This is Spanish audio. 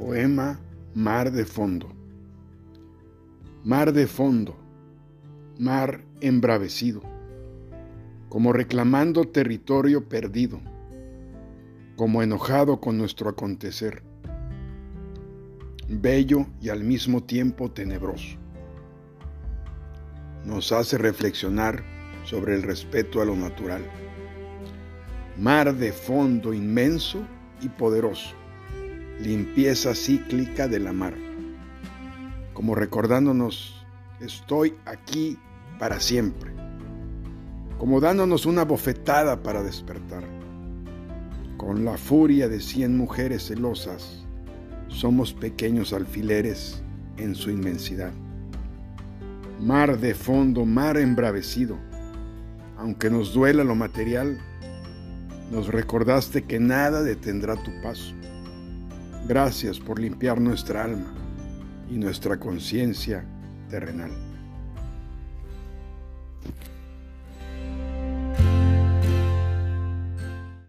Poema Mar de Fondo. Mar de fondo, mar embravecido, como reclamando territorio perdido, como enojado con nuestro acontecer, bello y al mismo tiempo tenebroso. Nos hace reflexionar sobre el respeto a lo natural. Mar de fondo inmenso y poderoso limpieza cíclica de la mar, como recordándonos, estoy aquí para siempre, como dándonos una bofetada para despertar. Con la furia de cien mujeres celosas, somos pequeños alfileres en su inmensidad. Mar de fondo, mar embravecido, aunque nos duela lo material, nos recordaste que nada detendrá tu paso Gracias por limpiar nuestra alma y nuestra conciencia terrenal.